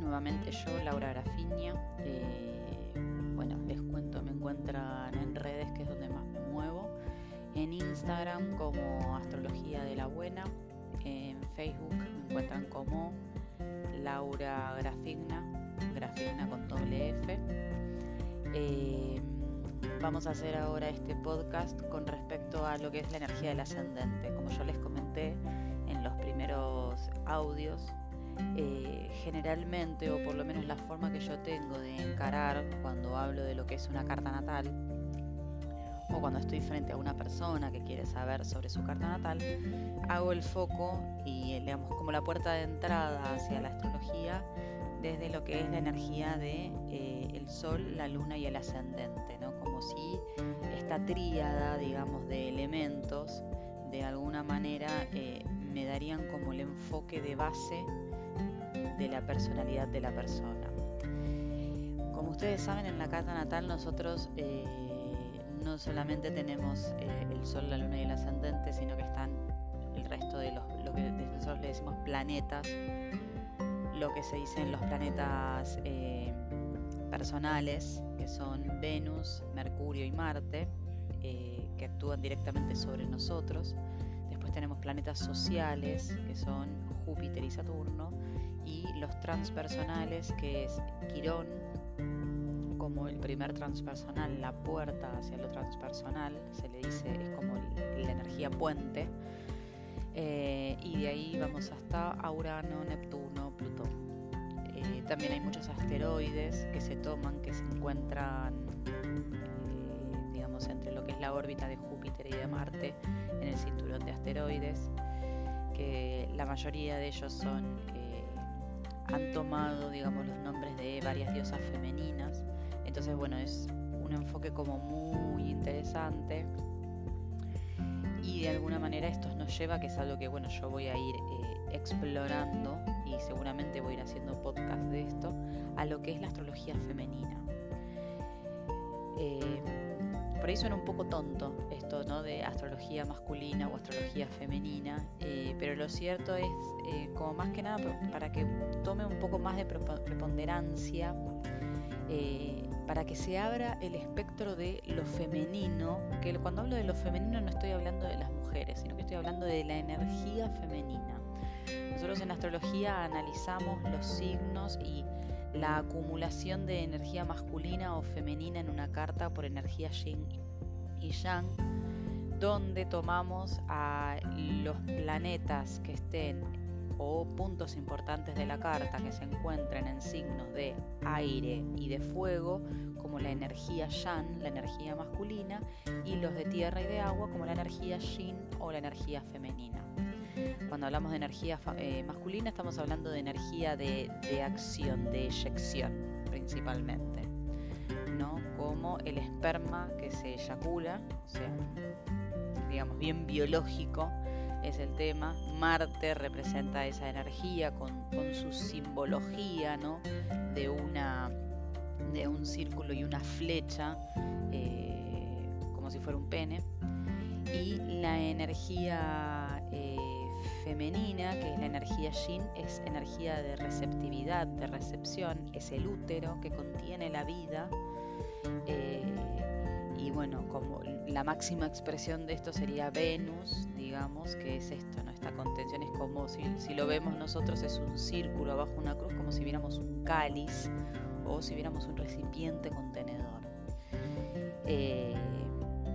Nuevamente yo, Laura Grafiña. Eh, bueno, les cuento, me encuentran en redes, que es donde más me muevo. En Instagram como Astrología de la Buena. En Facebook me encuentran como Laura Grafigna, Grafigna con doble F. Eh, vamos a hacer ahora este podcast con respecto a lo que es la energía del ascendente. Como yo les comenté en los primeros audios, eh, generalmente, o por lo menos la forma que yo tengo de encarar cuando hablo de lo que es una carta natal, o cuando estoy frente a una persona que quiere saber sobre su carta natal, hago el foco y digamos como la puerta de entrada hacia la astrología desde lo que es la energía de eh, el sol, la luna y el ascendente, ¿no? Como si esta tríada, digamos, de elementos de alguna manera eh, me darían como el enfoque de base de la personalidad de la persona. Como ustedes saben, en la carta natal nosotros eh, no solamente tenemos eh, el Sol, la Luna y el ascendente, sino que están el resto de los, lo que nosotros le decimos planetas, lo que se dicen los planetas eh, personales, que son Venus, Mercurio y Marte, que actúan directamente sobre nosotros. Después tenemos planetas sociales, que son Júpiter y Saturno, y los transpersonales, que es Quirón, como el primer transpersonal, la puerta hacia lo transpersonal, se le dice, es como la energía puente. Eh, y de ahí vamos hasta Urano, Neptuno, Plutón. Eh, también hay muchos asteroides que se toman, que se encuentran, eh, digamos, entre lo que es la órbita de Júpiter y de Marte, en el cinturón de asteroides, que la mayoría de ellos son han tomado, digamos, los nombres de varias diosas femeninas. Entonces, bueno, es un enfoque como muy interesante. Y de alguna manera esto nos lleva, que es algo que, bueno, yo voy a ir eh, explorando y seguramente voy a ir haciendo podcast de esto, a lo que es la astrología femenina. Eh, por ahí suena un poco tonto esto ¿no? de astrología masculina o astrología femenina, eh, pero lo cierto es, eh, como más que nada, para que tome un poco más de preponderancia, eh, para que se abra el espectro de lo femenino, que cuando hablo de lo femenino no estoy hablando de las mujeres, sino que estoy hablando de la energía femenina. Nosotros en astrología analizamos los signos y la acumulación de energía masculina o femenina en una carta por energía yin y yang, donde tomamos a los planetas que estén o puntos importantes de la carta que se encuentren en signos de aire y de fuego, como la energía yang, la energía masculina, y los de tierra y de agua, como la energía yin o la energía femenina. Cuando hablamos de energía eh, masculina estamos hablando de energía de, acción, de eyección principalmente, ¿no? Como el esperma que se eyacula, digamos bien biológico es el tema. Marte representa esa energía con, su simbología, ¿no? De una de un círculo y una flecha, eh, como si fuera un pene. Y la energía femenina, que es la energía yin, es energía de receptividad, de recepción, es el útero que contiene la vida. Eh, y bueno, como la máxima expresión de esto sería Venus, digamos, que es esto, ¿no? Esta contención es como si, si lo vemos nosotros es un círculo abajo una cruz, como si viéramos un cáliz o si viéramos un recipiente contenedor. Eh,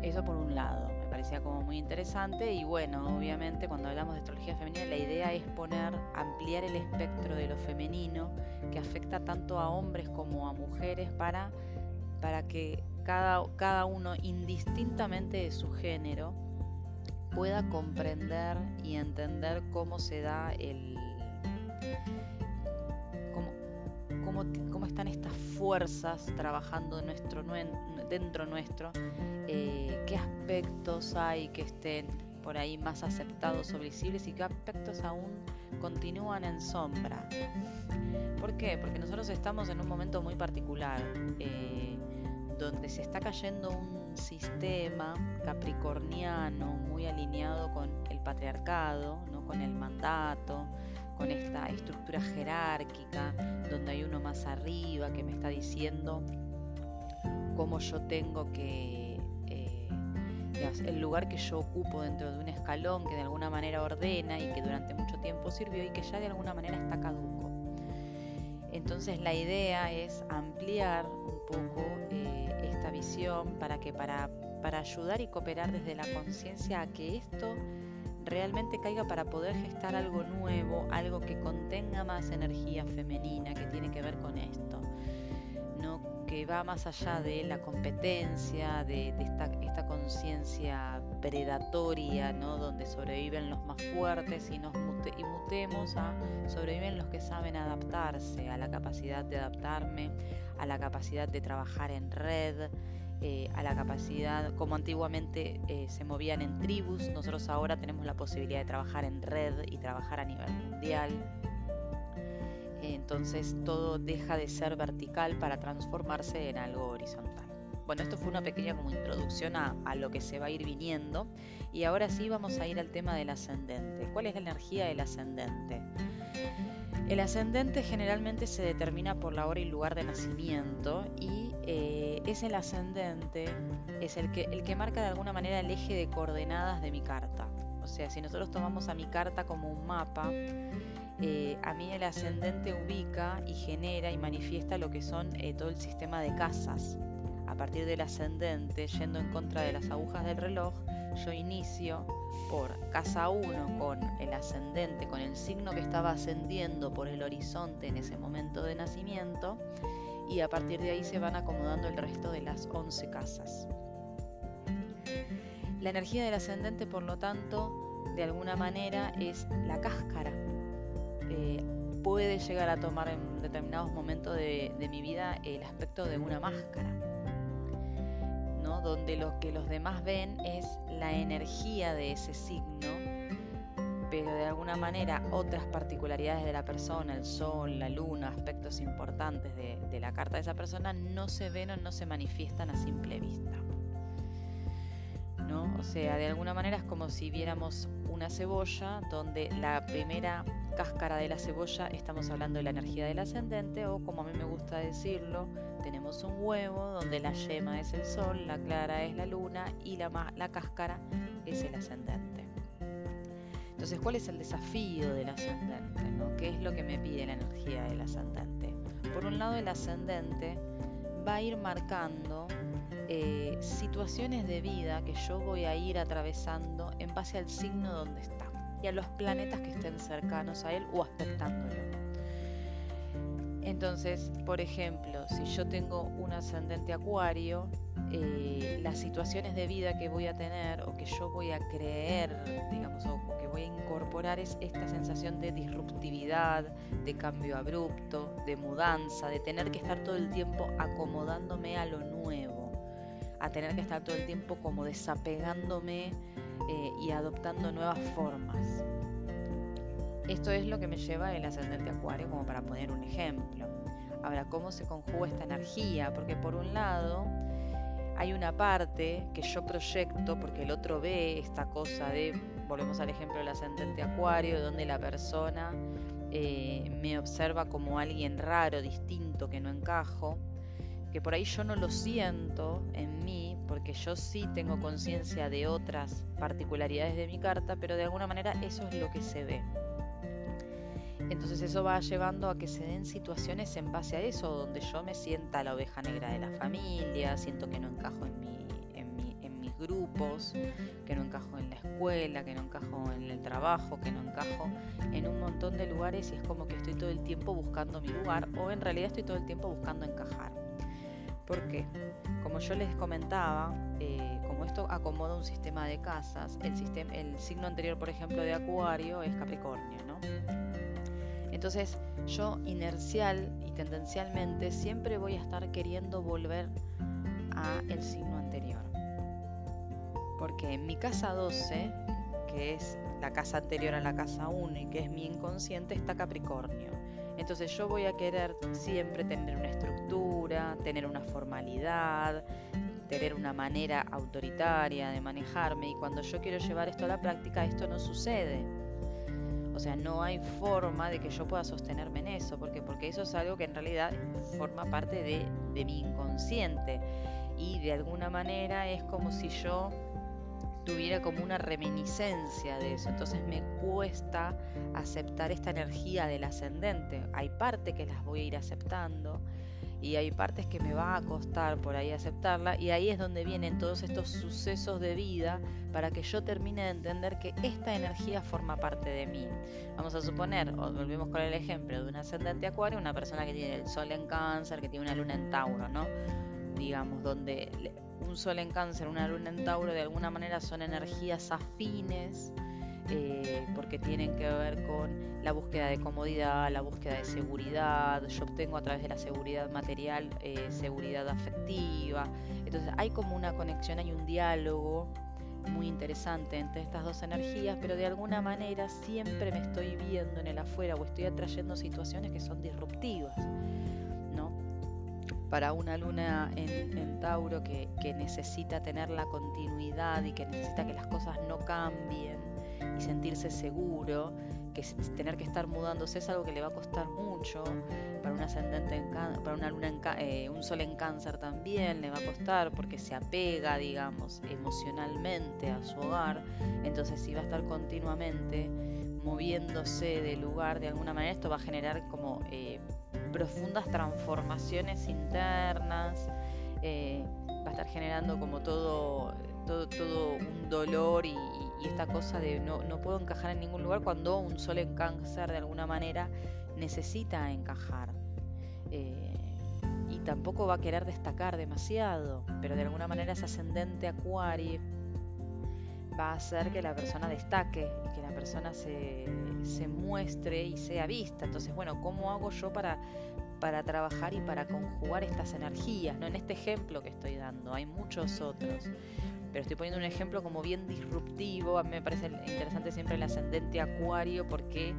eso por un lado parecía como muy interesante y bueno, obviamente cuando hablamos de astrología femenina la idea es poner, ampliar el espectro de lo femenino que afecta tanto a hombres como a mujeres para, para que cada, cada uno indistintamente de su género pueda comprender y entender cómo se da el cómo, están estas fuerzas trabajando dentro nuestro eh, qué aspectos hay que estén por ahí más aceptados o visibles y qué aspectos aún continúan en sombra. ¿Por qué? Porque nosotros estamos en un momento muy particular, eh, donde se está cayendo un sistema capricorniano muy alineado con el patriarcado, ¿no? con el mandato, con esta estructura jerárquica, donde hay uno más arriba que me está diciendo cómo yo tengo que, eh, el lugar que yo ocupo dentro de un escalón que de alguna manera ordena y que durante mucho tiempo sirvió y que ya de alguna manera está caduco. Entonces la idea es ampliar un poco eh, esta visión para que para, para ayudar y cooperar desde la conciencia a que esto realmente caiga para poder gestar algo nuevo, algo que contenga más energía femenina que tiene que ver con esto, ¿no? que va más allá de la competencia, de, esta, esta conciencia predatoria, ¿no? donde sobreviven los más fuertes y nos y mutemos sobreviven los que saben adaptarse, a la capacidad de adaptarme, a la capacidad de trabajar en red, eh, a la capacidad, como antiguamente eh, se movían en tribus, nosotros ahora tenemos la posibilidad de trabajar en red y trabajar a nivel mundial. entonces todo deja de ser vertical para transformarse en algo horizontal. Bueno, esto fue una pequeña como introducción a, a, lo que se va a ir viniendo y ahora sí vamos a ir al tema del ascendente. ¿Cuál es la energía del ascendente? El ascendente generalmente se determina por la hora y lugar de nacimiento y eh, es el ascendente, es el que, el que marca de alguna manera el eje de coordenadas de mi carta. O sea, si nosotros tomamos a mi carta como un mapa, eh, a mí el ascendente ubica y genera y manifiesta lo que son eh, todo el sistema de casas. A partir del ascendente, yendo en contra de las agujas del reloj, yo inicio por casa 1 con el ascendente, con el signo que estaba ascendiendo por el horizonte en ese momento de nacimiento y a partir de ahí se van acomodando el resto de las 11 casas. La energía del ascendente, por lo tanto, de alguna manera es la cáscara. Eh, puede llegar a tomar en determinados momentos de mi vida el aspecto de una máscara donde lo que los demás ven es la energía de ese signo, pero de alguna manera otras particularidades de la persona, el sol, la luna, aspectos importantes de, la carta de esa persona, no se ven o no se manifiestan a simple vista. O sea, de alguna manera es como si viéramos una cebolla donde la primera cáscara de la cebolla estamos hablando de la energía del ascendente o como a mí me gusta decirlo, tenemos un huevo donde la yema es el sol, la clara es la luna y la, la cáscara es el ascendente. Entonces, ¿cuál es el desafío del ascendente? ¿Qué es lo que me pide la energía del ascendente? Por un lado, el ascendente va a ir marcando eh, situaciones de vida que yo voy a ir atravesando en base al signo donde está y a los planetas que estén cercanos a él o aspectándolo. Entonces, por ejemplo, si yo tengo un ascendente acuario, eh, las situaciones de vida que voy a tener o que yo voy a creer, digamos, o, que voy a incorporar es esta sensación de disruptividad, de cambio abrupto, de mudanza, de tener que estar todo el tiempo acomodándome a lo nuevo, a tener que estar todo el tiempo como desapegándome eh, y adoptando nuevas formas. Esto es lo que me lleva el ascendente acuario como para poner un ejemplo. Ahora, ¿cómo se conjuga esta energía? Porque por un lado hay una parte que yo proyecto porque el otro ve esta cosa de, volvemos al ejemplo del ascendente acuario, donde la persona eh, me observa como alguien raro, distinto, que no encajo, que por ahí yo no lo siento en mí, porque yo sí tengo conciencia de otras particularidades de mi carta, pero de alguna manera eso es lo que se ve. Entonces eso va llevando a que se den situaciones en base a eso, donde yo me sienta la oveja negra de la familia, siento que no encajo en, mi, mis grupos, que no encajo en la escuela, que no encajo en el trabajo, que no encajo en un montón de lugares y es como que estoy todo el tiempo buscando mi lugar o en realidad estoy todo el tiempo buscando encajar. ¿Por qué? Como yo les comentaba, eh, como esto acomoda un sistema de casas, el, sistema, el signo anterior, por ejemplo, de Acuario es Capricornio, ¿no? Entonces yo inercial y tendencialmente siempre voy a estar queriendo volver a el signo anterior. Porque en mi casa 12, que es la casa anterior a la casa 1 y que es mi inconsciente, está Capricornio. Entonces yo voy a querer siempre tener una estructura, tener una formalidad, tener una manera autoritaria de manejarme y cuando yo quiero llevar esto a la práctica esto no sucede. O sea, no hay forma de que yo pueda sostenerme en eso. ¿Por Porque eso es algo que en realidad forma parte de, de mi inconsciente. Y de alguna manera es como si yo tuviera como una reminiscencia de eso. Entonces me cuesta aceptar esta energía del ascendente. Hay partes que las voy a ir aceptando y hay partes que me va a costar por ahí aceptarla y ahí es donde vienen todos estos sucesos de vida para que yo termine de entender que esta energía forma parte de mí. Vamos a suponer, volvemos con el ejemplo de un ascendente acuario, una persona que tiene el sol en cáncer, que tiene una luna en Tauro, ¿no? Digamos, donde un sol en cáncer, una luna en Tauro, de alguna manera son energías afines eh, porque tienen que ver con la búsqueda de comodidad, la búsqueda de seguridad. Yo obtengo a través de la seguridad material eh, seguridad afectiva. Entonces hay como una conexión, hay un diálogo muy interesante entre estas dos energías, pero de alguna manera siempre me estoy viendo en el afuera o estoy atrayendo situaciones que son disruptivas. ¿no? Para una luna en, Tauro que, que necesita tener la continuidad y que necesita que las cosas no cambien, y sentirse seguro, que tener que estar mudándose es algo que le va a costar mucho, para un ascendente en para una luna en eh, un sol en cáncer también le va a costar porque se apega, digamos, emocionalmente a su hogar, entonces si va a estar continuamente moviéndose de lugar de alguna manera, esto va a generar como eh, profundas transformaciones internas, eh, va a estar generando como todo, todo, todo un dolor y, y esta cosa de no, no puedo encajar en ningún lugar cuando un sol en cáncer de alguna manera necesita encajar. Eh, y tampoco va a querer destacar demasiado, pero de alguna manera ese ascendente acuario va a hacer que la persona destaque que la persona se, se muestre y sea vista. Entonces, bueno, ¿cómo hago yo para, para trabajar y para conjugar estas energías? ¿no? En este ejemplo que estoy dando, hay muchos otros pero estoy poniendo un ejemplo como bien disruptivo. A mí me parece interesante siempre el ascendente Acuario porque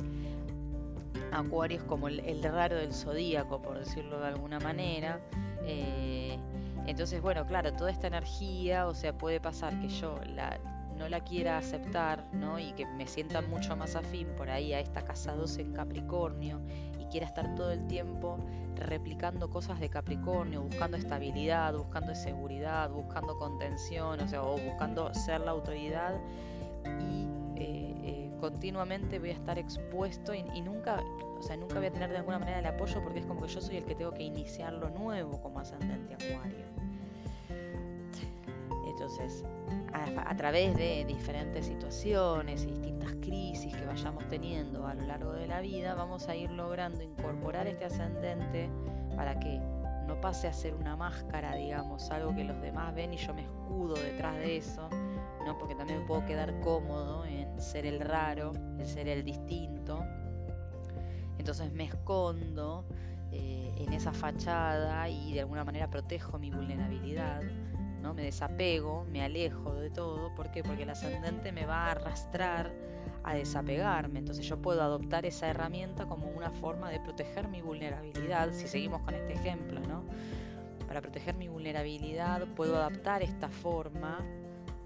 Acuario es como el, raro del zodíaco, por decirlo de alguna manera. Eh, entonces, bueno, claro, toda esta energía, o sea, puede pasar que yo la, no la quiera aceptar, ¿no? Y que me sienta mucho más afín por ahí a esta casa 12 en Capricornio quiera estar todo el tiempo replicando cosas de Capricornio, buscando estabilidad, buscando seguridad, buscando contención, o sea, o buscando ser la autoridad y eh, eh, continuamente voy a estar expuesto y, y, nunca, o sea, nunca voy a tener de alguna manera el apoyo porque es como que yo soy el que tengo que iniciar lo nuevo como ascendente acuario. Entonces, a, través de diferentes situaciones y distintas crisis que vayamos teniendo a lo largo de la vida, vamos a ir logrando incorporar este ascendente para que no pase a ser una máscara, digamos, algo que los demás ven y yo me escudo detrás de eso, ¿no? porque también puedo quedar cómodo en ser el raro, en ser el distinto. Entonces me escondo eh, en esa fachada y de alguna manera protejo mi vulnerabilidad. ¿No? Me desapego, me alejo de todo. ¿Por qué? Porque el ascendente me va a arrastrar a desapegarme. Entonces yo puedo adoptar esa herramienta como una forma de proteger mi vulnerabilidad, si seguimos con este ejemplo, ¿no? Para proteger mi vulnerabilidad puedo adaptar esta forma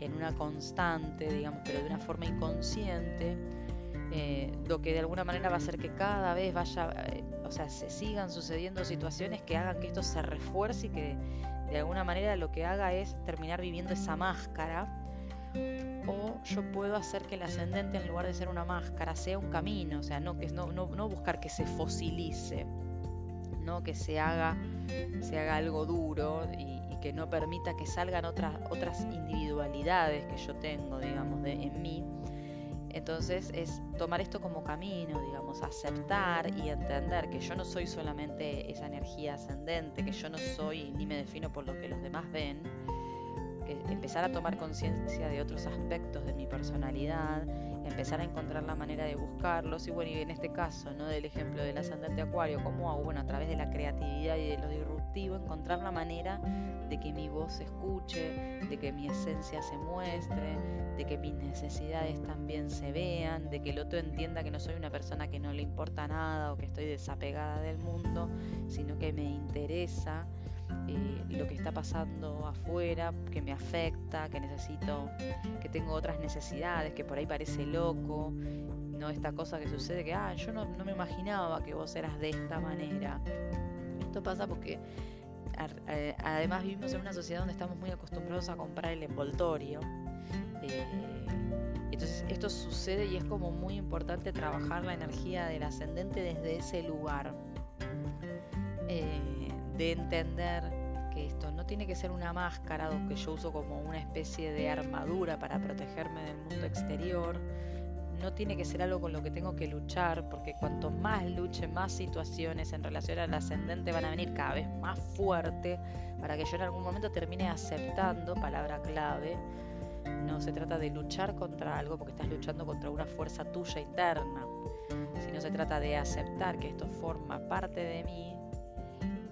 en una constante, digamos, pero de una forma inconsciente, eh, lo que de alguna manera va a hacer que cada vez vaya, eh, o sea, se sigan sucediendo situaciones que hagan que esto se refuerce y que de alguna manera lo que haga es terminar viviendo esa máscara. O yo puedo hacer que el ascendente en lugar de ser una máscara sea un camino, o sea, no, que, no, no, buscar que se fosilice, no que se haga, se haga algo duro y, que no permita que salgan otras, otras individualidades que yo tengo, digamos, de, en mí, entonces es tomar esto como camino, digamos, aceptar y entender que yo no soy solamente esa energía ascendente, que yo no soy ni me defino por lo que los demás ven, que empezar a tomar conciencia de otros aspectos de mi personalidad, empezar a encontrar la manera de buscarlos y bueno, y en este caso, ¿no? del ejemplo del ascendente acuario, ¿cómo hago? Bueno, a través de la creatividad y de lo disruptivo, encontrar la manera de que mi voz se escuche, de que mi esencia se muestre, de que mis necesidades también se vean, de que el otro entienda que no soy una persona que no le importa nada o que estoy desapegada del mundo, sino que me interesa eh, lo que está pasando afuera, que me afecta, que necesito, que tengo otras necesidades, que por ahí parece loco, no esta cosa que sucede que, ah, yo no, no me imaginaba que vos eras de esta manera. Esto pasa porque eh, además vivimos en una sociedad donde estamos muy acostumbrados a comprar el envoltorio. Eh, entonces esto sucede y es como muy importante trabajar la energía del ascendente desde ese lugar. Eh, de entender que esto no tiene que ser una máscara que yo uso como una especie de armadura para protegerme del mundo exterior, no tiene que ser algo con lo que tengo que luchar, porque cuanto más luche, más situaciones en relación al ascendente van a venir cada vez más fuerte para que yo en algún momento termine aceptando, palabra clave, no se trata de luchar contra algo porque estás luchando contra una fuerza tuya interna, sino se trata de aceptar que esto forma parte de mí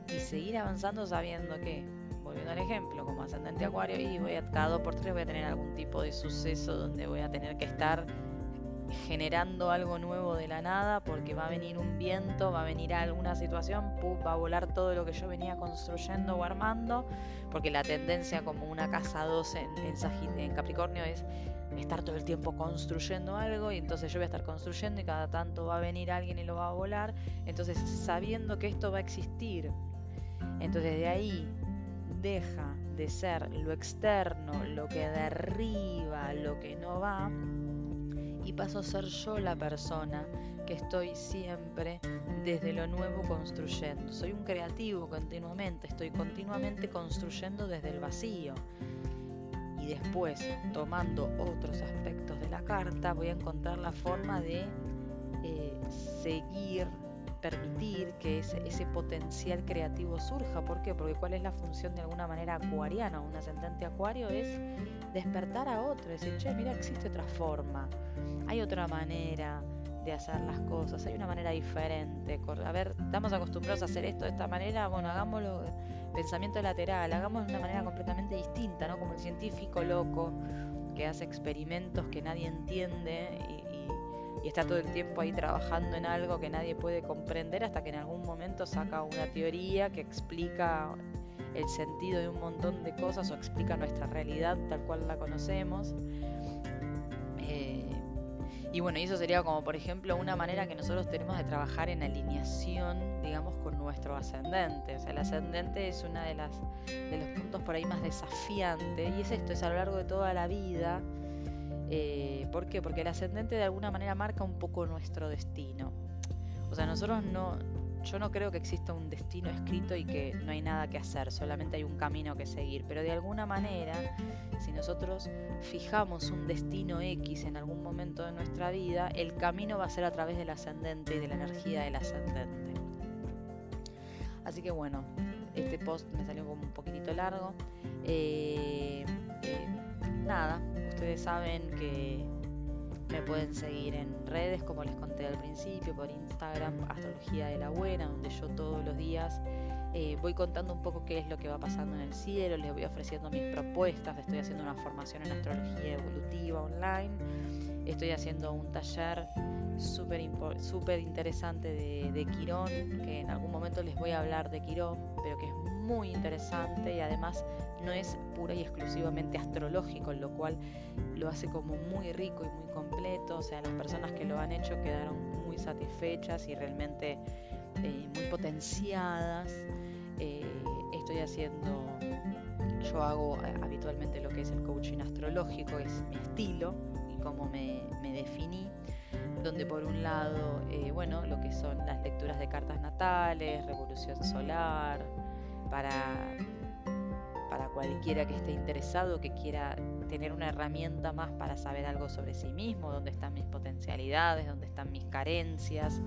y seguir avanzando sabiendo que, volviendo al ejemplo, como ascendente acuario, y voy a cada dos por tres voy a tener algún tipo de suceso donde voy a tener que estar generando algo nuevo de la nada porque va a venir un viento, va a venir alguna situación, va a volar todo lo que yo venía construyendo o armando, porque la tendencia como una casa 2 en, en Capricornio es estar todo el tiempo construyendo algo y entonces yo voy a estar construyendo y cada tanto va a venir alguien y lo va a volar, entonces sabiendo que esto va a existir, entonces de ahí deja de ser lo externo, lo que derriba, lo que no va, y paso a ser yo la persona que estoy siempre desde lo nuevo construyendo. Soy un creativo continuamente, estoy continuamente construyendo desde el vacío. Y después, tomando otros aspectos de la carta, voy a encontrar la forma de eh, seguir permitir que ese, ese, potencial creativo surja. ¿Por qué? Porque cuál es la función de alguna manera acuariana, un ascendente acuario es despertar a otro, decir, che, mira, existe otra forma, hay otra manera de hacer las cosas, hay una manera diferente. A ver, estamos acostumbrados a hacer esto de esta manera, bueno, hagámoslo pensamiento lateral, hagámoslo de una manera completamente distinta, ¿no? Como el científico loco que hace experimentos que nadie entiende y, y está todo el tiempo ahí trabajando en algo que nadie puede comprender hasta que en algún momento saca una teoría que explica el sentido de un montón de cosas o explica nuestra realidad tal cual la conocemos. Eh, y bueno, eso sería como, por ejemplo, una manera que nosotros tenemos de trabajar en alineación, digamos, con nuestro ascendente. O sea, el ascendente es uno de, las, de los puntos por ahí más desafiantes. Y es esto, es a lo largo de toda la vida. Eh, ¿Por qué? Porque el ascendente de alguna manera marca un poco nuestro destino. O sea, nosotros no, yo no creo que exista un destino escrito y que no hay nada que hacer, solamente hay un camino que seguir. Pero de alguna manera, si nosotros fijamos un destino X en algún momento de nuestra vida, el camino va a ser a través del ascendente y de la energía del ascendente. Así que bueno, este post me salió como un poquitito largo. Eh, eh, nada, ustedes saben que me pueden seguir en redes, como les conté al principio, por Instagram, Astrología de la Buena, donde yo todos los días eh, voy contando un poco qué es lo que va pasando en el cielo, les voy ofreciendo mis propuestas, estoy haciendo una formación en astrología evolutiva online, estoy haciendo un taller súper interesante de, de Quirón, que en algún momento les voy a hablar de Quirón, pero que es muy interesante y además no es pura y exclusivamente astrológico, lo cual lo hace como muy rico y muy completo. O sea, las personas que lo han hecho quedaron muy satisfechas y realmente eh, muy potenciadas. Eh, estoy haciendo, yo hago eh, habitualmente lo que es el coaching astrológico, es mi estilo y cómo me, me definí donde por un lado, bueno, lo que son las lecturas de cartas natales, revolución solar, para, para cualquiera que esté interesado, que quiera tener una herramienta más para saber algo sobre sí mismo, dónde están mis potencialidades, dónde están mis carencias,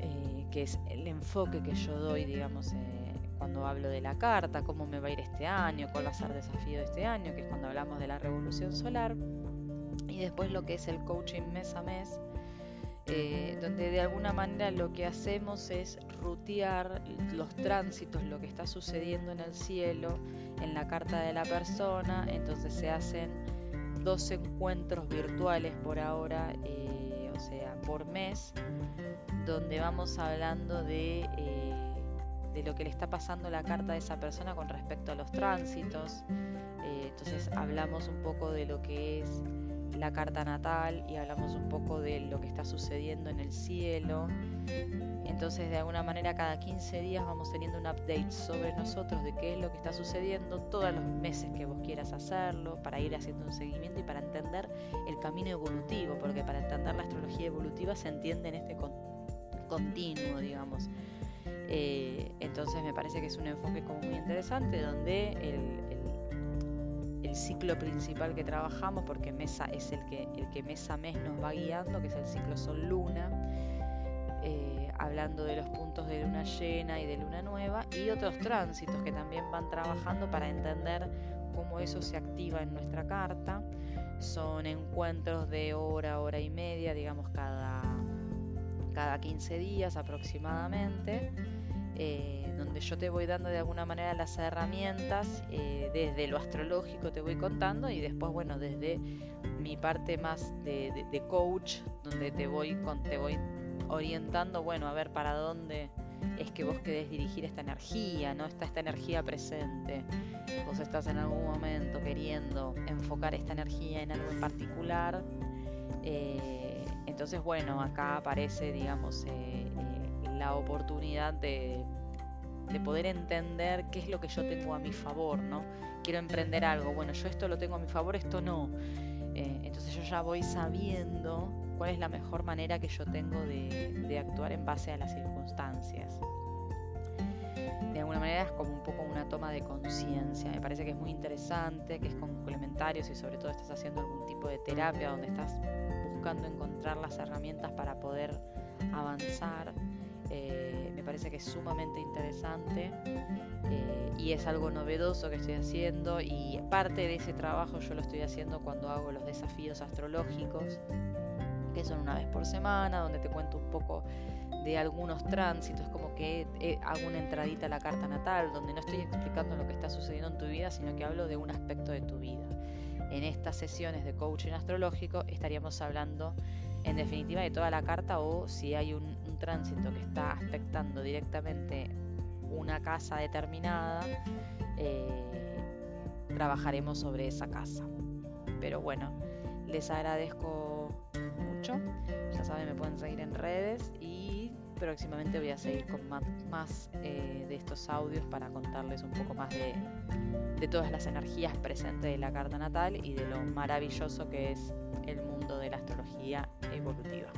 eh, que es el enfoque que yo doy, digamos, eh, cuando hablo de la carta, cómo me va a ir este año, cuál va a ser el desafío de este año, que es cuando hablamos de la revolución solar, y después lo que es el coaching mes a mes, eh, donde de alguna manera lo que hacemos es rutear los tránsitos, lo que está sucediendo en el cielo, en la carta de la persona, entonces se hacen dos encuentros virtuales por ahora, eh, o sea, por mes, donde vamos hablando de, eh, de lo que le está pasando la carta de esa persona con respecto a los tránsitos. Entonces hablamos un poco de lo que es la carta natal y hablamos un poco de lo que está sucediendo en el cielo. Entonces, de alguna manera, cada 15 días vamos teniendo un update sobre nosotros de qué es lo que está sucediendo todos los meses que vos quieras hacerlo, para ir haciendo un seguimiento y para entender el camino evolutivo, porque para entender la astrología evolutiva se entiende en este continuo, digamos. Eh, entonces me parece que es un enfoque como muy interesante donde el ciclo principal que trabajamos, porque Mesa es el que, el que mes a mes nos va guiando, que es el ciclo Sol-Luna, eh, hablando de los puntos de luna llena y de luna nueva, y otros tránsitos que también van trabajando para entender cómo eso se activa en nuestra carta. Son encuentros de hora, hora y media, digamos, cada, cada 15 días aproximadamente. Eh, donde yo te voy dando de alguna manera las herramientas, eh, desde lo astrológico te voy contando y después, bueno, desde mi parte más de, coach, donde te voy, con, te voy orientando, bueno, a ver para dónde es que vos querés dirigir esta energía, ¿no? Está esta energía presente. Vos estás en algún momento queriendo enfocar esta energía en algo en particular. Eh, entonces, bueno, acá aparece, digamos, la oportunidad de, poder entender qué es lo que yo tengo a mi favor, ¿no? Quiero emprender algo, bueno, yo esto lo tengo a mi favor, esto no. Eh, entonces yo ya voy sabiendo cuál es la mejor manera que yo tengo de, actuar en base a las circunstancias. De alguna manera es como un poco una toma de conciencia. Me parece que es muy interesante, que es complementario si sobre todo estás haciendo algún tipo de terapia donde estás buscando encontrar las herramientas para poder avanzar eh, parece que es sumamente interesante eh, y es algo novedoso que estoy haciendo y parte de ese trabajo yo lo estoy haciendo cuando hago los desafíos astrológicos que son una vez por semana donde te cuento un poco de algunos tránsitos como que eh, hago una entradita a la carta natal donde no estoy explicando lo que está sucediendo en tu vida sino que hablo de un aspecto de tu vida. En estas sesiones de coaching astrológico estaríamos hablando en definitiva de toda la carta o si hay un, tránsito que está afectando directamente una casa determinada, eh, trabajaremos sobre esa casa. Pero bueno, les agradezco mucho. Ya saben, me pueden seguir en redes y próximamente voy a seguir con más, eh, de estos audios para contarles un poco más de, de todas las energías presentes de la carta natal y de lo maravilloso que es el mundo de la astrología evolutiva.